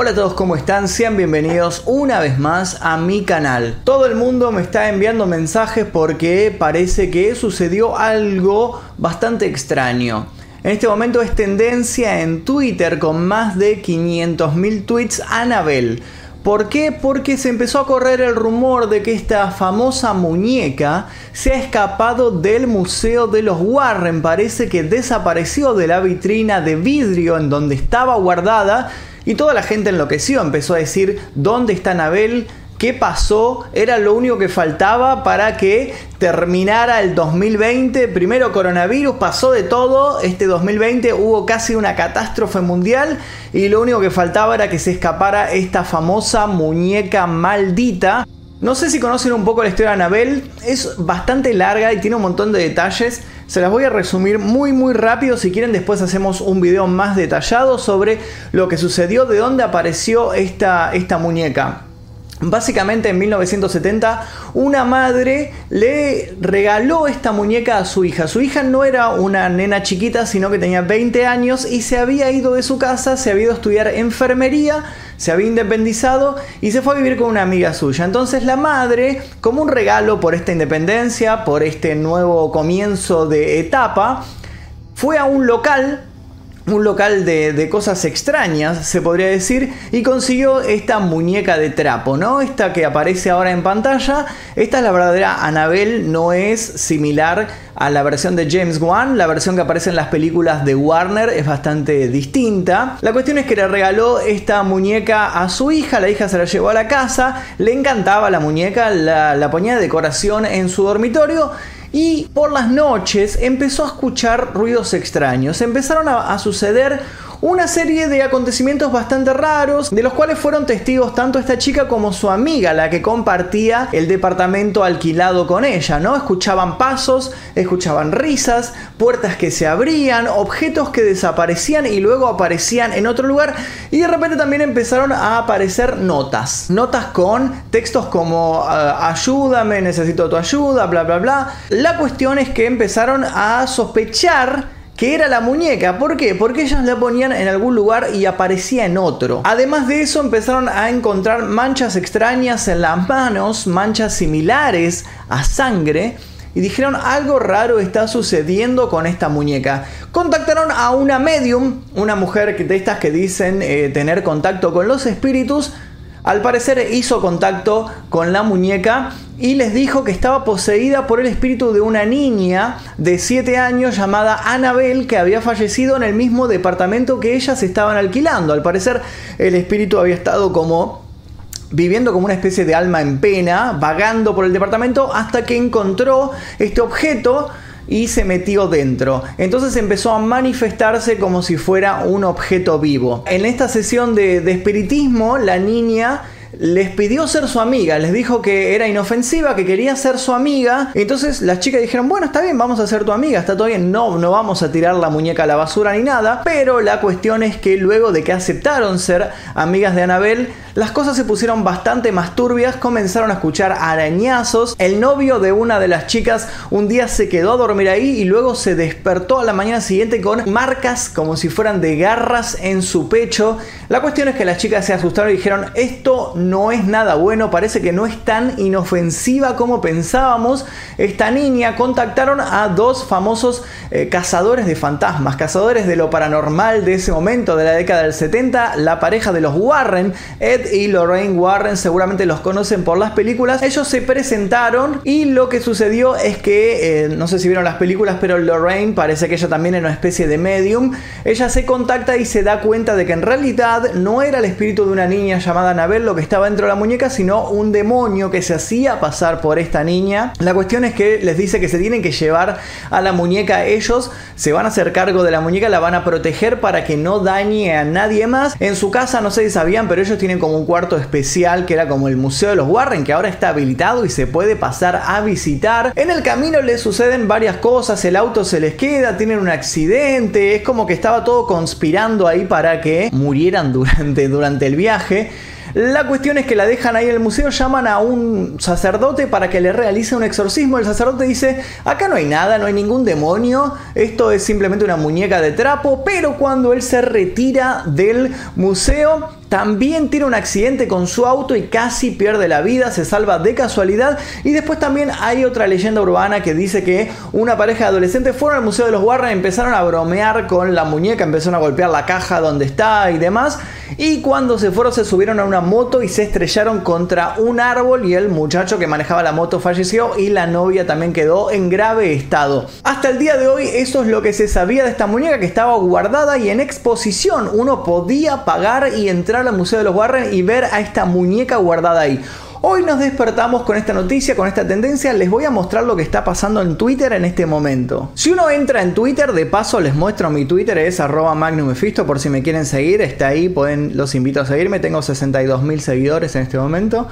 Hola a todos, ¿cómo están? Sean bienvenidos una vez más a mi canal. Todo el mundo me está enviando mensajes porque parece que sucedió algo bastante extraño. En este momento es tendencia en Twitter con más de 500.000 tweets Anabel. ¿Por qué? Porque se empezó a correr el rumor de que esta famosa muñeca se ha escapado del Museo de los Warren. Parece que desapareció de la vitrina de vidrio en donde estaba guardada y toda la gente enloqueció, empezó a decir, ¿dónde está Anabel? ¿Qué pasó? Era lo único que faltaba para que terminara el 2020. Primero coronavirus, pasó de todo. Este 2020 hubo casi una catástrofe mundial y lo único que faltaba era que se escapara esta famosa muñeca maldita. No sé si conocen un poco la historia de Anabel, es bastante larga y tiene un montón de detalles. Se las voy a resumir muy muy rápido. Si quieren después hacemos un video más detallado sobre lo que sucedió, de dónde apareció esta, esta muñeca. Básicamente en 1970 una madre le regaló esta muñeca a su hija. Su hija no era una nena chiquita, sino que tenía 20 años y se había ido de su casa, se había ido a estudiar enfermería, se había independizado y se fue a vivir con una amiga suya. Entonces la madre, como un regalo por esta independencia, por este nuevo comienzo de etapa, fue a un local un local de, cosas extrañas, se podría decir, y consiguió esta muñeca de trapo, ¿no? Esta que aparece ahora en pantalla. Esta es la verdadera Annabelle, no es similar a la versión de James Wan. La versión que aparece en las películas de Warner es bastante distinta. La cuestión es que le regaló esta muñeca a su hija, la hija se la llevó a la casa, le encantaba la muñeca, la, la ponía de decoración en su dormitorio y por las noches empezó a escuchar ruidos extraños. Empezaron a, suceder una serie de acontecimientos bastante raros, de los cuales fueron testigos tanto esta chica como su amiga, la que compartía el departamento alquilado con ella, ¿no? Escuchaban pasos, escuchaban risas, puertas que se abrían, objetos que desaparecían y luego aparecían en otro lugar, y de repente también empezaron a aparecer notas, notas con textos como ah, ayúdame, necesito tu ayuda, bla, bla, bla. La cuestión es que empezaron a sospechar que era la muñeca. ¿Por qué? Porque ellas la ponían en algún lugar y aparecía en otro. Además de eso empezaron a encontrar manchas extrañas en las manos, manchas similares a sangre. Y dijeron algo raro está sucediendo con esta muñeca. Contactaron a una medium, una mujer de estas que dicen eh, tener contacto con los espíritus al parecer hizo contacto con la muñeca y les dijo que estaba poseída por el espíritu de una niña de 7 años llamada Annabel que había fallecido en el mismo departamento que ellas estaban alquilando. Al parecer el espíritu había estado como viviendo como una especie de alma en pena, vagando por el departamento hasta que encontró este objeto y se metió dentro. Entonces empezó a manifestarse como si fuera un objeto vivo. En esta sesión de, de espiritismo, la niña les pidió ser su amiga, les dijo que era inofensiva, que quería ser su amiga. Entonces las chicas dijeron, bueno, está bien, vamos a ser tu amiga, está todo bien, no, no vamos a tirar la muñeca a la basura ni nada. Pero la cuestión es que luego de que aceptaron ser amigas de Anabel, las cosas se pusieron bastante más turbias, comenzaron a escuchar arañazos. El novio de una de las chicas un día se quedó a dormir ahí y luego se despertó a la mañana siguiente con marcas como si fueran de garras en su pecho. La cuestión es que las chicas se asustaron y dijeron, esto no es nada bueno, parece que no es tan inofensiva como pensábamos. Esta niña contactaron a dos famosos eh, cazadores de fantasmas, cazadores de lo paranormal de ese momento, de la década del 70, la pareja de los Warren, Ed y Lorraine Warren, seguramente los conocen por las películas. Ellos se presentaron y lo que sucedió es que, eh, no sé si vieron las películas, pero Lorraine parece que ella también era una especie de medium. Ella se contacta y se da cuenta de que en realidad no era el espíritu de una niña llamada Anabel lo que estaba dentro de la muñeca, sino un demonio que se hacía pasar por esta niña. La cuestión es que les dice que se tienen que llevar a la muñeca ellos, se van a hacer cargo de la muñeca, la van a proteger para que no dañe a nadie más. En su casa, no sé si sabían, pero ellos tienen como un cuarto especial que era como el Museo de los Warren, que ahora está habilitado y se puede pasar a visitar. En el camino les suceden varias cosas, el auto se les queda, tienen un accidente, es como que estaba todo conspirando ahí para que murieran durante, durante el viaje. La cuestión es que la dejan ahí en el museo, llaman a un sacerdote para que le realice un exorcismo. El sacerdote dice, acá no hay nada, no hay ningún demonio, esto es simplemente una muñeca de trapo, pero cuando él se retira del museo, también tiene un accidente con su auto y casi pierde la vida, se salva de casualidad. Y después también hay otra leyenda urbana que dice que una pareja de adolescentes fueron al Museo de los Warren, empezaron a bromear con la muñeca, empezaron a golpear la caja donde está y demás. Y cuando se fueron se subieron a una moto y se estrellaron contra un árbol y el muchacho que manejaba la moto falleció y la novia también quedó en grave estado. Hasta el día de hoy eso es lo que se sabía de esta muñeca que estaba guardada y en exposición. Uno podía pagar y entrar al Museo de los Warren y ver a esta muñeca guardada ahí. Hoy nos despertamos con esta noticia, con esta tendencia. Les voy a mostrar lo que está pasando en Twitter en este momento. Si uno entra en Twitter, de paso les muestro mi Twitter, es arroba magnumefisto por si me quieren seguir. Está ahí, pueden, los invito a seguirme. Tengo 62 mil seguidores en este momento.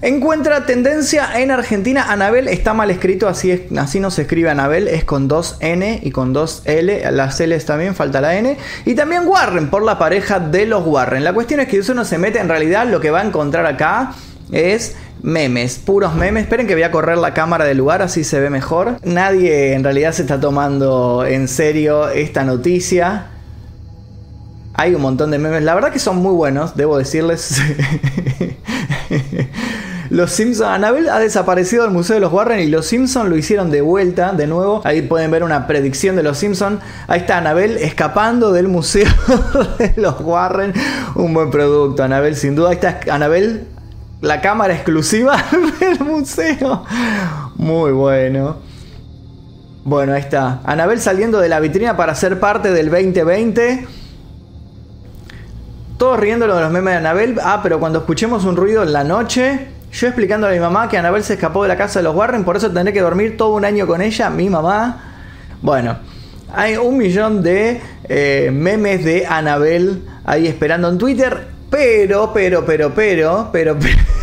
Encuentra tendencia en Argentina. Anabel está mal escrito, así, es, así no se escribe Anabel, es con dos N y con dos L. Las L también, falta la N. Y también Warren, por la pareja de los Warren. La cuestión es que si uno se mete en realidad, lo que va a encontrar acá es memes, puros memes. Esperen que voy a correr la cámara del lugar, así se ve mejor. Nadie en realidad se está tomando en serio esta noticia. Hay un montón de memes, la verdad que son muy buenos, debo decirles. Los Simpsons, Anabel ha desaparecido del Museo de los Warren y los Simpsons lo hicieron de vuelta, de nuevo. Ahí pueden ver una predicción de los Simpsons. Ahí está Anabel escapando del Museo de los Warren. Un buen producto, Anabel, sin duda. Ahí está Anabel la cámara exclusiva del museo. Muy bueno. Bueno, ahí está. Anabel saliendo de la vitrina para ser parte del 2020. Todos riéndolo de los memes de Anabel. Ah, pero cuando escuchemos un ruido en la noche, yo explicándole a mi mamá que Anabel se escapó de la casa de los Warren, por eso tendré que dormir todo un año con ella, mi mamá. Bueno, hay un millón de eh, memes de Anabel ahí esperando en Twitter. Pero, pero, pero, pero, pero, pero.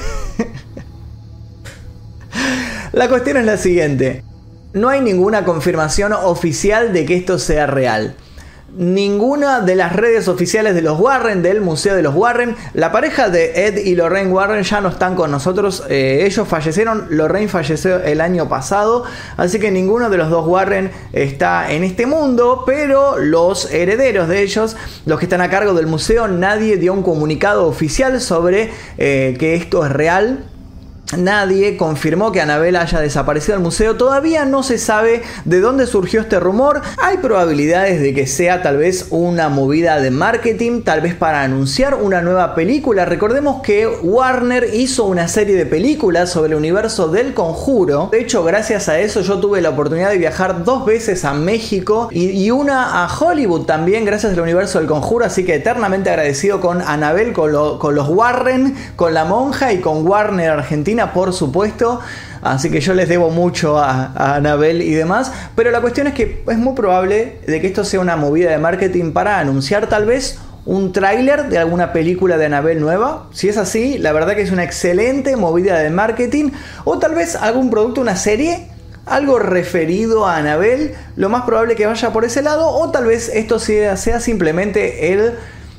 La cuestión es la siguiente. No hay ninguna confirmación oficial de que esto sea real ninguna de las redes oficiales de los Warren, del Museo de los Warren. La pareja de Ed y Lorraine Warren ya no están con nosotros. Eh, ellos fallecieron, Lorraine falleció el año pasado, así que ninguno de los dos Warren está en este mundo, pero los herederos de ellos, los que están a cargo del museo, nadie dio un comunicado oficial sobre eh, que esto es real. Nadie confirmó que Anabel haya desaparecido del museo. Todavía no se sabe de dónde surgió este rumor. Hay probabilidades de que sea tal vez una movida de marketing, tal vez para anunciar una nueva película. Recordemos que Warner hizo una serie de películas sobre el universo del conjuro. De hecho, gracias a eso yo tuve la oportunidad de viajar dos veces a México y, una a Hollywood también, gracias al universo del conjuro. Así que eternamente agradecido con Anabel, con, los Warren, con la monja y con Warner Argentina por supuesto. Así que yo les debo mucho a, Anabel y demás. Pero la cuestión es que es muy probable de que esto sea una movida de marketing para anunciar tal vez un tráiler de alguna película de Anabel nueva. Si es así, la verdad que es una excelente movida de marketing. O tal vez algún producto, una serie. Algo referido a Anabel. Lo más probable que vaya por ese lado. O tal vez esto sea simplemente el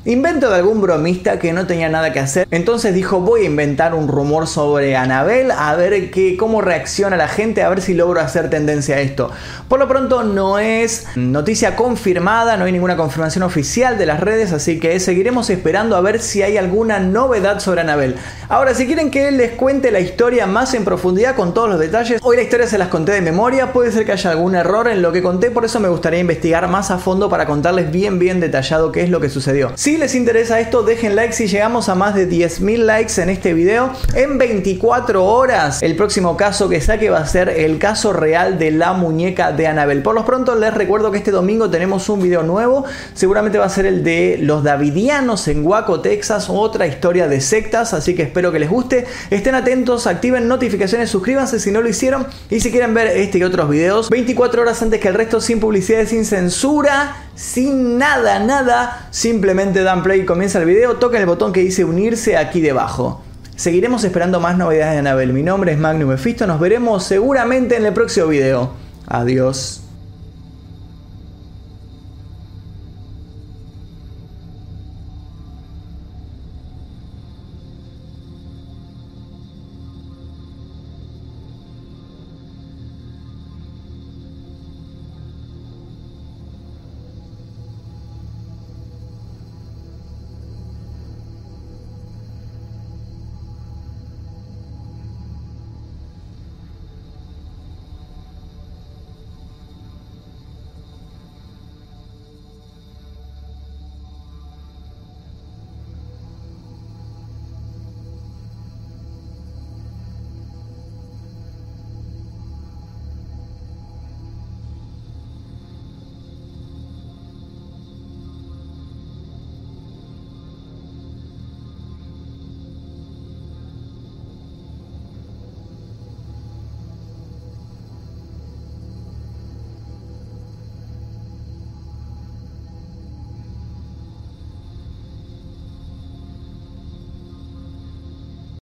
Invento de algún bromista que no tenía nada que hacer. Entonces dijo, voy a inventar un rumor sobre Anabel, a ver qué, cómo reacciona la gente, a ver si logro hacer tendencia a esto. Por lo pronto no es noticia confirmada, no hay ninguna confirmación oficial de las redes, así que seguiremos esperando a ver si hay alguna novedad sobre Anabel. Ahora, si quieren que les cuente la historia más en profundidad con todos los detalles, hoy la historia se las conté de memoria, puede ser que haya algún error en lo que conté, por eso me gustaría investigar más a fondo para contarles bien bien detallado qué es lo que sucedió. Si les interesa esto, dejen like si llegamos a más de 10.000 likes en este video. En 24 horas, el próximo caso que saque va a ser el caso real de la muñeca de Annabelle. Por lo pronto, les recuerdo que este domingo tenemos un video nuevo. Seguramente va a ser el de los Davidianos en Waco, Texas. Otra historia de sectas, así que espero que les guste. Estén atentos, activen notificaciones, suscríbanse si no lo hicieron. Y si quieren ver este y otros videos, 24 horas antes que el resto, sin publicidad sin censura sin nada, nada, simplemente dan play y comienza el video, toquen el botón que dice unirse aquí debajo. Seguiremos esperando más novedades de Anabel. Mi nombre es Magnum Mephisto, nos veremos seguramente en el próximo video. Adiós.